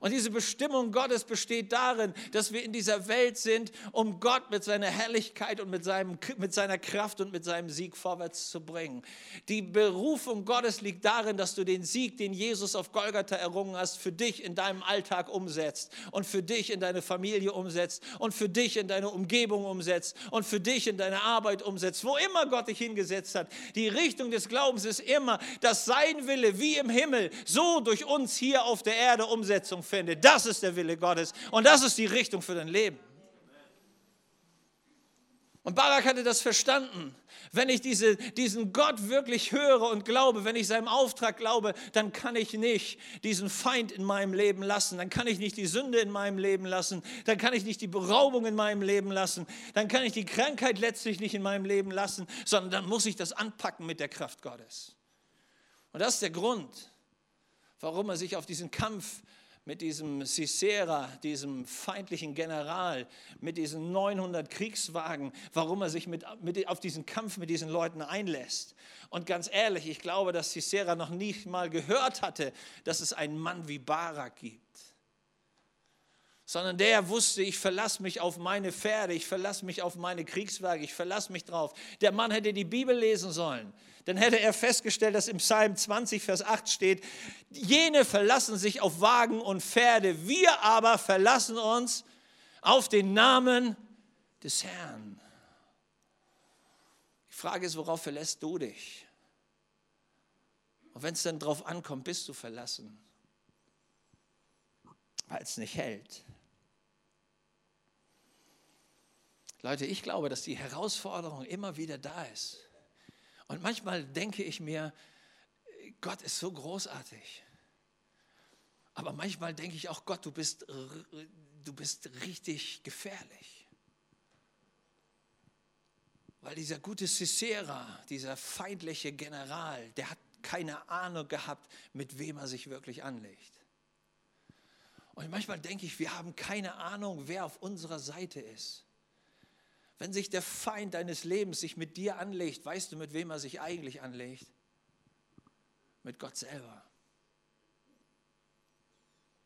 Und diese Bestimmung Gottes besteht darin, dass wir in dieser Welt sind, um Gott mit seiner Herrlichkeit und mit, seinem, mit seiner Kraft und mit seinem Sieg vorwärts zu bringen. Die Berufung Gottes liegt darin, dass du den Sieg, den Jesus auf Golgatha errungen hast, für dich in deinem Alltag umsetzt und für dich in deine Familie umsetzt und für dich in deine Umgebung umsetzt und für dich in deine Arbeit umsetzt, wo immer Gott dich hingesetzt hat. Die Richtung des Glaubens ist immer, dass sein Wille wie im Himmel so durch uns hier auf der Erde Umsetzung findet finde. Das ist der Wille Gottes und das ist die Richtung für dein Leben. Und Barak hatte das verstanden. Wenn ich diese, diesen Gott wirklich höre und glaube, wenn ich seinem Auftrag glaube, dann kann ich nicht diesen Feind in meinem Leben lassen, dann kann ich nicht die Sünde in meinem Leben lassen, dann kann ich nicht die Beraubung in meinem Leben lassen, dann kann ich die Krankheit letztlich nicht in meinem Leben lassen, sondern dann muss ich das anpacken mit der Kraft Gottes. Und das ist der Grund, warum er sich auf diesen Kampf mit diesem Sisera, diesem feindlichen General, mit diesen 900 Kriegswagen, warum er sich mit, mit, auf diesen Kampf mit diesen Leuten einlässt. Und ganz ehrlich, ich glaube, dass Sisera noch nicht mal gehört hatte, dass es einen Mann wie Barak gibt sondern der wusste, ich verlasse mich auf meine Pferde, ich verlasse mich auf meine Kriegswagen, ich verlasse mich drauf. Der Mann hätte die Bibel lesen sollen. Dann hätte er festgestellt, dass im Psalm 20, Vers 8 steht, jene verlassen sich auf Wagen und Pferde, wir aber verlassen uns auf den Namen des Herrn. Die Frage ist, worauf verlässt du dich? Und wenn es dann drauf ankommt, bist du verlassen, weil es nicht hält. Leute, ich glaube, dass die Herausforderung immer wieder da ist. Und manchmal denke ich mir, Gott ist so großartig. Aber manchmal denke ich auch, Gott, du bist, du bist richtig gefährlich. Weil dieser gute Sisera, dieser feindliche General, der hat keine Ahnung gehabt, mit wem er sich wirklich anlegt. Und manchmal denke ich, wir haben keine Ahnung, wer auf unserer Seite ist. Wenn sich der Feind deines Lebens sich mit dir anlegt, weißt du, mit wem er sich eigentlich anlegt? Mit Gott selber.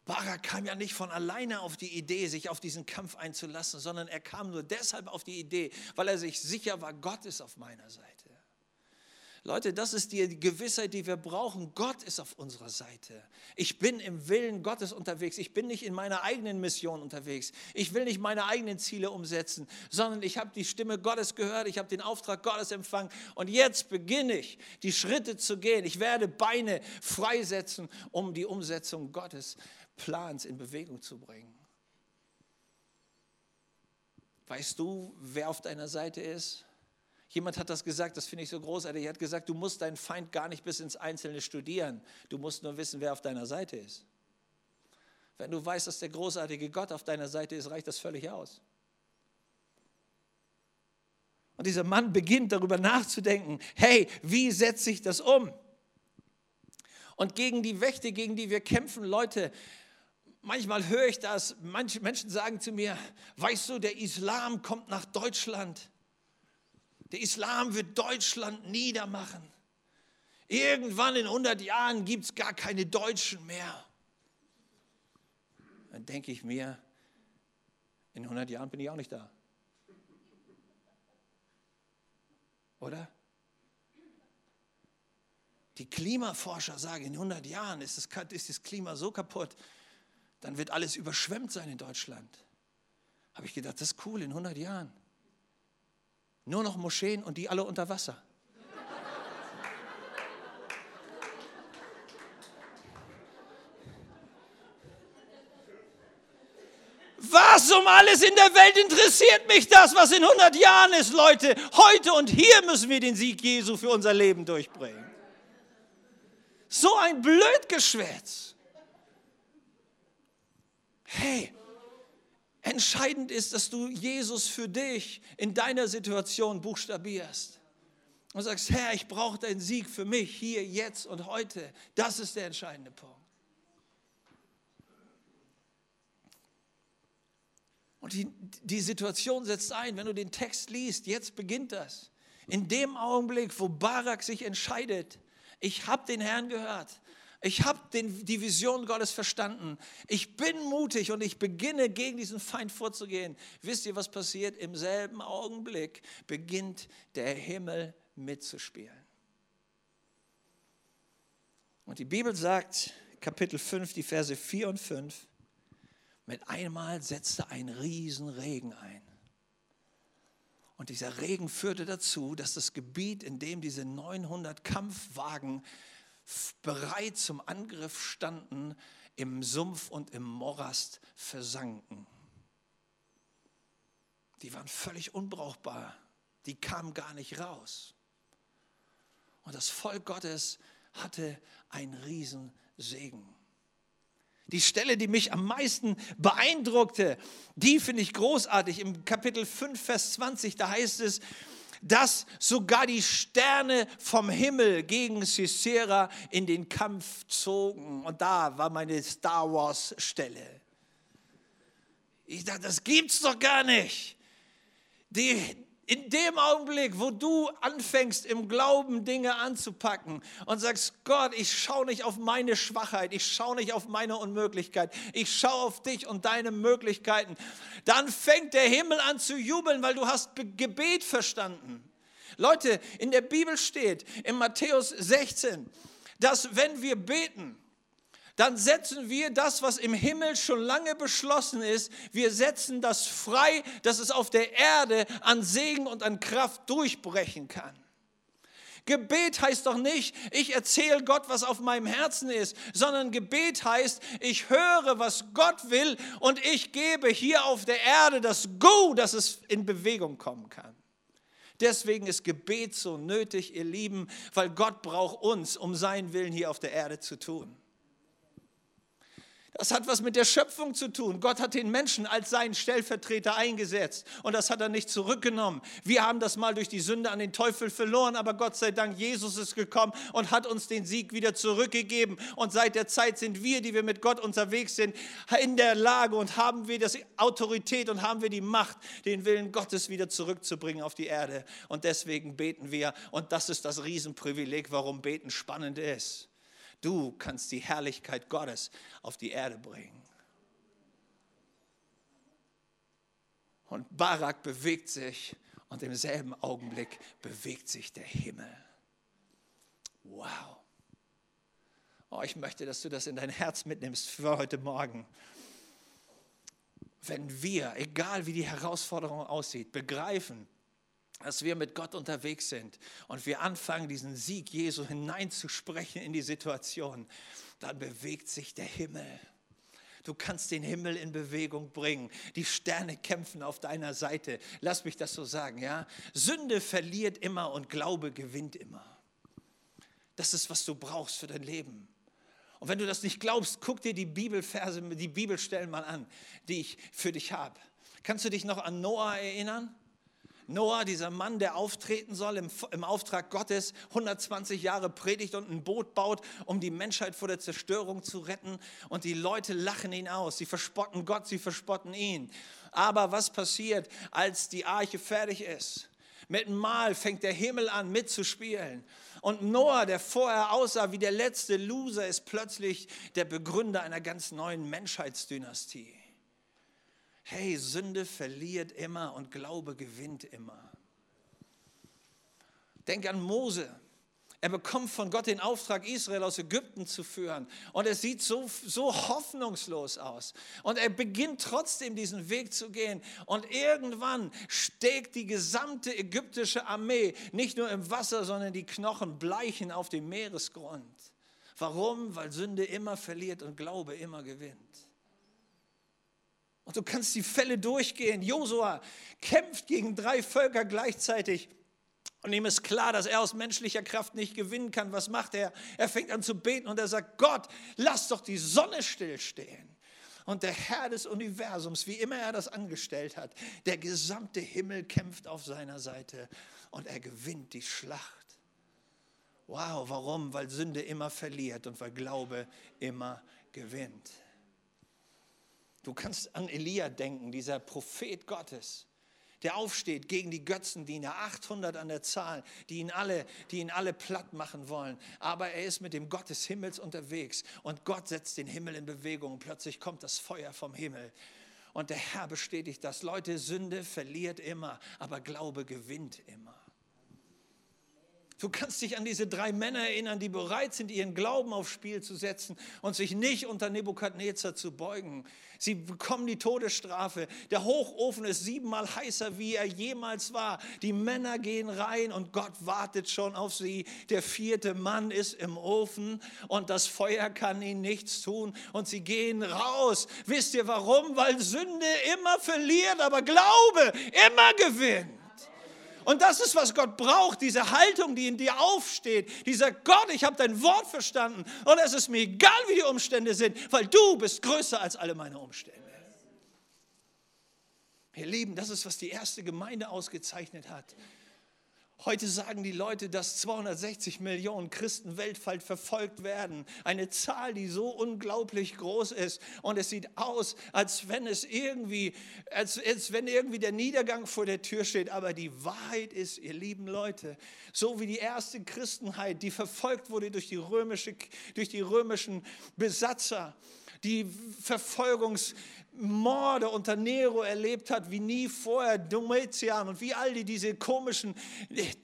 Barak kam ja nicht von alleine auf die Idee, sich auf diesen Kampf einzulassen, sondern er kam nur deshalb auf die Idee, weil er sich sicher war, Gott ist auf meiner Seite. Leute, das ist die Gewissheit, die wir brauchen. Gott ist auf unserer Seite. Ich bin im Willen Gottes unterwegs. Ich bin nicht in meiner eigenen Mission unterwegs. Ich will nicht meine eigenen Ziele umsetzen, sondern ich habe die Stimme Gottes gehört. Ich habe den Auftrag Gottes empfangen. Und jetzt beginne ich, die Schritte zu gehen. Ich werde Beine freisetzen, um die Umsetzung Gottes Plans in Bewegung zu bringen. Weißt du, wer auf deiner Seite ist? Jemand hat das gesagt, das finde ich so großartig. Er hat gesagt, du musst deinen Feind gar nicht bis ins Einzelne studieren. Du musst nur wissen, wer auf deiner Seite ist. Wenn du weißt, dass der großartige Gott auf deiner Seite ist, reicht das völlig aus. Und dieser Mann beginnt darüber nachzudenken, hey, wie setze ich das um? Und gegen die Wächte, gegen die wir kämpfen, Leute, manchmal höre ich das, manche Menschen sagen zu mir, weißt du, der Islam kommt nach Deutschland. Der Islam wird Deutschland niedermachen. Irgendwann in 100 Jahren gibt es gar keine Deutschen mehr. Dann denke ich mir, in 100 Jahren bin ich auch nicht da. Oder? Die Klimaforscher sagen, in 100 Jahren ist das, Klima so kaputt, dann wird alles überschwemmt sein in Deutschland. Habe ich gedacht, das ist cool, in 100 Jahren. Nur noch Moscheen und die alle unter Wasser. Was um alles in der Welt interessiert mich das, was in 100 Jahren ist, Leute? Heute und hier müssen wir den Sieg Jesu für unser Leben durchbringen. So ein Blödgeschwätz. Hey, Entscheidend ist, dass du Jesus für dich in deiner Situation buchstabierst. Und sagst, Herr, ich brauche deinen Sieg für mich hier, jetzt und heute. Das ist der entscheidende Punkt. Und die, die Situation setzt ein, wenn du den Text liest, jetzt beginnt das. In dem Augenblick, wo Barak sich entscheidet, ich habe den Herrn gehört, ich habe die Vision Gottes verstanden. Ich bin mutig und ich beginne gegen diesen Feind vorzugehen. Wisst ihr, was passiert? Im selben Augenblick beginnt der Himmel mitzuspielen. Und die Bibel sagt, Kapitel 5, die Verse 4 und 5, mit einmal setzte ein Riesenregen ein. Und dieser Regen führte dazu, dass das Gebiet, in dem diese 900 Kampfwagen bereit zum Angriff standen, im Sumpf und im Morast versanken. Die waren völlig unbrauchbar. Die kamen gar nicht raus. Und das Volk Gottes hatte einen Riesensegen. Die Stelle, die mich am meisten beeindruckte, die finde ich großartig. Im Kapitel 5, Vers 20, da heißt es, dass sogar die Sterne vom Himmel gegen Sisera in den Kampf zogen. Und da war meine Star Wars Stelle. Ich dachte, das gibt's doch gar nicht. Die, in dem Augenblick, wo du anfängst im Glauben Dinge anzupacken und sagst, Gott, ich schaue nicht auf meine Schwachheit, ich schaue nicht auf meine Unmöglichkeit, ich schaue auf dich und deine Möglichkeiten, dann fängt der Himmel an zu jubeln, weil du hast Gebet verstanden. Leute, in der Bibel steht, in Matthäus 16, dass wenn wir beten, dann setzen wir das, was im Himmel schon lange beschlossen ist, wir setzen das frei, dass es auf der Erde an Segen und an Kraft durchbrechen kann. Gebet heißt doch nicht, ich erzähle Gott, was auf meinem Herzen ist, sondern Gebet heißt, ich höre, was Gott will und ich gebe hier auf der Erde das Go, dass es in Bewegung kommen kann. Deswegen ist Gebet so nötig, ihr Lieben, weil Gott braucht uns, um seinen Willen hier auf der Erde zu tun. Das hat was mit der Schöpfung zu tun. Gott hat den Menschen als seinen Stellvertreter eingesetzt und das hat er nicht zurückgenommen. Wir haben das mal durch die Sünde an den Teufel verloren, aber Gott sei Dank, Jesus ist gekommen und hat uns den Sieg wieder zurückgegeben. Und seit der Zeit sind wir, die wir mit Gott unterwegs sind, in der Lage und haben wir die Autorität und haben wir die Macht, den Willen Gottes wieder zurückzubringen auf die Erde. Und deswegen beten wir und das ist das Riesenprivileg, warum Beten spannend ist. Du kannst die Herrlichkeit Gottes auf die Erde bringen. Und Barak bewegt sich und im selben Augenblick bewegt sich der Himmel. Wow. Oh, ich möchte, dass du das in dein Herz mitnimmst für heute Morgen. Wenn wir, egal wie die Herausforderung aussieht, begreifen, dass wir mit Gott unterwegs sind und wir anfangen, diesen Sieg Jesu hineinzusprechen in die Situation, dann bewegt sich der Himmel. Du kannst den Himmel in Bewegung bringen. Die Sterne kämpfen auf deiner Seite. Lass mich das so sagen, ja? Sünde verliert immer und Glaube gewinnt immer. Das ist, was du brauchst für dein Leben. Und wenn du das nicht glaubst, guck dir die Bibelverse, die Bibelstellen mal an, die ich für dich habe. Kannst du dich noch an Noah erinnern? Noah, dieser Mann, der auftreten soll im, im Auftrag Gottes, 120 Jahre predigt und ein Boot baut, um die Menschheit vor der Zerstörung zu retten. Und die Leute lachen ihn aus. Sie verspotten Gott, sie verspotten ihn. Aber was passiert, als die Arche fertig ist? Mit dem Mal fängt der Himmel an mitzuspielen. Und Noah, der vorher aussah wie der letzte Loser, ist plötzlich der Begründer einer ganz neuen Menschheitsdynastie. Hey, Sünde verliert immer und Glaube gewinnt immer. Denk an Mose. Er bekommt von Gott den Auftrag, Israel aus Ägypten zu führen. Und es sieht so, so hoffnungslos aus. Und er beginnt trotzdem diesen Weg zu gehen. Und irgendwann steckt die gesamte ägyptische Armee nicht nur im Wasser, sondern die Knochen bleichen auf dem Meeresgrund. Warum? Weil Sünde immer verliert und Glaube immer gewinnt. Und du kannst die Fälle durchgehen. Josua kämpft gegen drei Völker gleichzeitig. Und ihm ist klar, dass er aus menschlicher Kraft nicht gewinnen kann. Was macht er? Er fängt an zu beten und er sagt, Gott, lass doch die Sonne stillstehen. Und der Herr des Universums, wie immer er das angestellt hat, der gesamte Himmel kämpft auf seiner Seite und er gewinnt die Schlacht. Wow, warum? Weil Sünde immer verliert und weil Glaube immer gewinnt. Du kannst an Elia denken, dieser Prophet Gottes, der aufsteht gegen die Götzendiener, 800 an der Zahl, die ihn alle, die ihn alle platt machen wollen. Aber er ist mit dem Gott des Himmels unterwegs und Gott setzt den Himmel in Bewegung. Plötzlich kommt das Feuer vom Himmel. Und der Herr bestätigt das. Leute, Sünde verliert immer, aber Glaube gewinnt immer. Du kannst dich an diese drei Männer erinnern, die bereit sind, ihren Glauben aufs Spiel zu setzen und sich nicht unter Nebukadnezar zu beugen. Sie bekommen die Todesstrafe. Der Hochofen ist siebenmal heißer, wie er jemals war. Die Männer gehen rein und Gott wartet schon auf sie. Der vierte Mann ist im Ofen und das Feuer kann ihnen nichts tun und sie gehen raus. Wisst ihr warum? Weil Sünde immer verliert, aber Glaube immer gewinnt. Und das ist, was Gott braucht, diese Haltung, die in dir aufsteht. Dieser Gott, ich habe dein Wort verstanden und es ist mir egal, wie die Umstände sind, weil du bist größer als alle meine Umstände. Ihr Lieben, das ist, was die erste Gemeinde ausgezeichnet hat. Heute sagen die Leute, dass 260 Millionen Christen weltweit verfolgt werden. Eine Zahl, die so unglaublich groß ist. Und es sieht aus, als wenn es irgendwie, als, als wenn irgendwie der Niedergang vor der Tür steht. Aber die Wahrheit ist, ihr lieben Leute, so wie die erste Christenheit, die verfolgt wurde durch die, römische, durch die römischen Besatzer, die Verfolgungsmorde unter Nero erlebt hat, wie nie vorher Domitian und wie all die diese komischen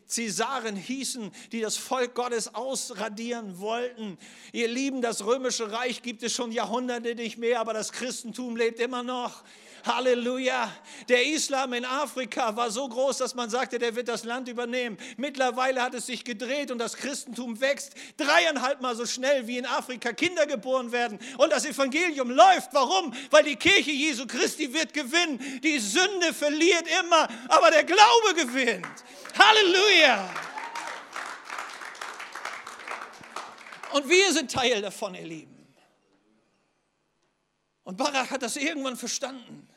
Cäsaren hießen, die das Volk Gottes ausradieren wollten. Ihr Lieben, das römische Reich gibt es schon Jahrhunderte nicht mehr, aber das Christentum lebt immer noch. Halleluja. Der Islam in Afrika war so groß, dass man sagte, der wird das Land übernehmen. Mittlerweile hat es sich gedreht und das Christentum wächst dreieinhalb Mal so schnell, wie in Afrika Kinder geboren werden. Und das Evangelium läuft. Warum? Weil die Kirche Jesu Christi wird gewinnen. Die Sünde verliert immer, aber der Glaube gewinnt. Halleluja. Und wir sind Teil davon, ihr Lieben. Und Barak hat das irgendwann verstanden.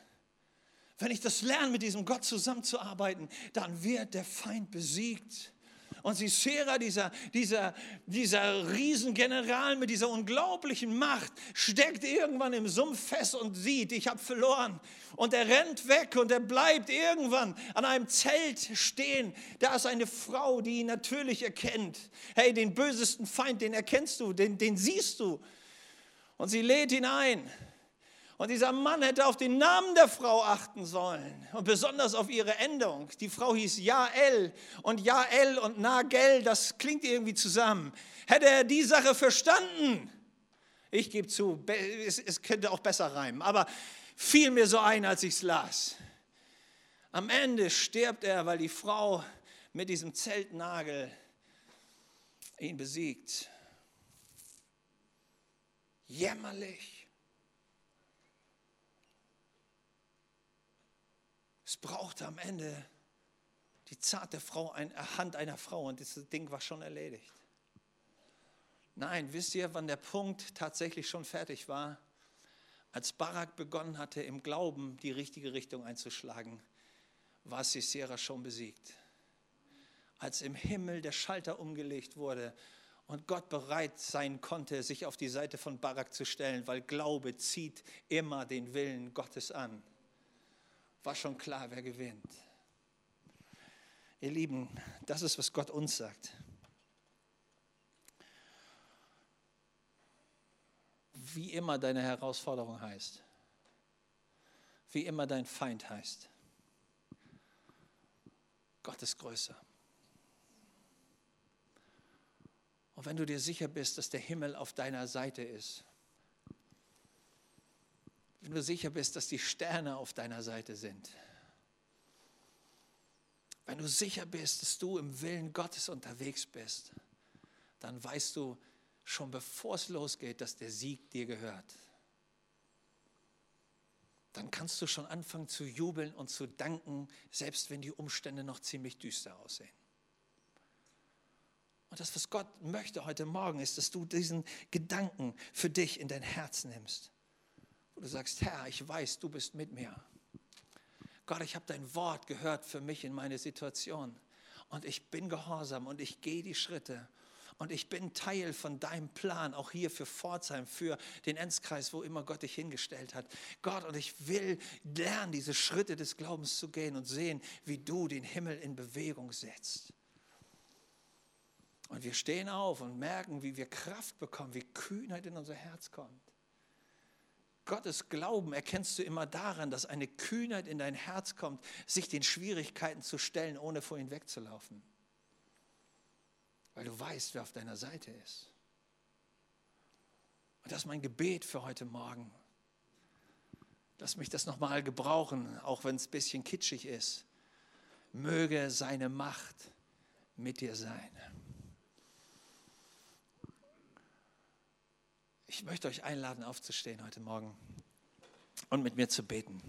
Wenn ich das lerne, mit diesem Gott zusammenzuarbeiten, dann wird der Feind besiegt. Und Sisera, dieser, dieser, dieser Riesengeneral mit dieser unglaublichen Macht, steckt irgendwann im Sumpf fest und sieht, ich habe verloren. Und er rennt weg und er bleibt irgendwann an einem Zelt stehen. Da ist eine Frau, die ihn natürlich erkennt. Hey, den bösesten Feind, den erkennst du, den, den siehst du. Und sie lädt ihn ein. Und dieser Mann hätte auf den Namen der Frau achten sollen und besonders auf ihre Endung. Die Frau hieß Jael und Jael und Nagel, das klingt irgendwie zusammen. Hätte er die Sache verstanden, ich gebe zu, es, könnte auch besser reimen, aber fiel mir so ein, als ich es las. Am Ende stirbt er, weil die Frau mit diesem Zeltnagel ihn besiegt. Jämmerlich. Es brauchte am Ende die zarte Frau, eine äh, Hand einer Frau und das Ding war schon erledigt. Nein, wisst ihr, wann der Punkt tatsächlich schon fertig war? Als Barak begonnen hatte, im Glauben die richtige Richtung einzuschlagen, war Sisera schon besiegt. Als im Himmel der Schalter umgelegt wurde und Gott bereit sein konnte, sich auf die Seite von Barak zu stellen, weil Glaube zieht immer den Willen Gottes an war schon klar, wer gewinnt. Ihr Lieben, das ist, was Gott uns sagt. Wie immer deine Herausforderung heißt, wie immer dein Feind heißt, Gott ist größer. Und wenn du dir sicher bist, dass der Himmel auf deiner Seite ist, wenn du sicher bist, dass die Sterne auf deiner Seite sind, wenn du sicher bist, dass du im Willen Gottes unterwegs bist, dann weißt du schon bevor es losgeht, dass der Sieg dir gehört. Dann kannst du schon anfangen zu jubeln und zu danken, selbst wenn die Umstände noch ziemlich düster aussehen. Und das, was Gott möchte heute Morgen, ist, dass du diesen Gedanken für dich in dein Herz nimmst wo du sagst, Herr, ich weiß, du bist mit mir. Gott, ich habe dein Wort gehört für mich in meine Situation. Und ich bin gehorsam und ich gehe die Schritte. Und ich bin Teil von deinem Plan, auch hier für Pforzheim, für den Enzkreis, wo immer Gott dich hingestellt hat. Gott, und ich will lernen, diese Schritte des Glaubens zu gehen und sehen, wie du den Himmel in Bewegung setzt. Und wir stehen auf und merken, wie wir Kraft bekommen, wie Kühnheit in unser Herz kommt. Gottes Glauben erkennst du immer daran, dass eine Kühnheit in dein Herz kommt, sich den Schwierigkeiten zu stellen, ohne vor ihnen wegzulaufen. Weil du weißt, wer auf deiner Seite ist. Und das ist mein Gebet für heute Morgen. Lass mich das nochmal gebrauchen, auch wenn es ein bisschen kitschig ist. Möge seine Macht mit dir sein. Ich möchte euch einladen, aufzustehen heute Morgen und mit mir zu beten.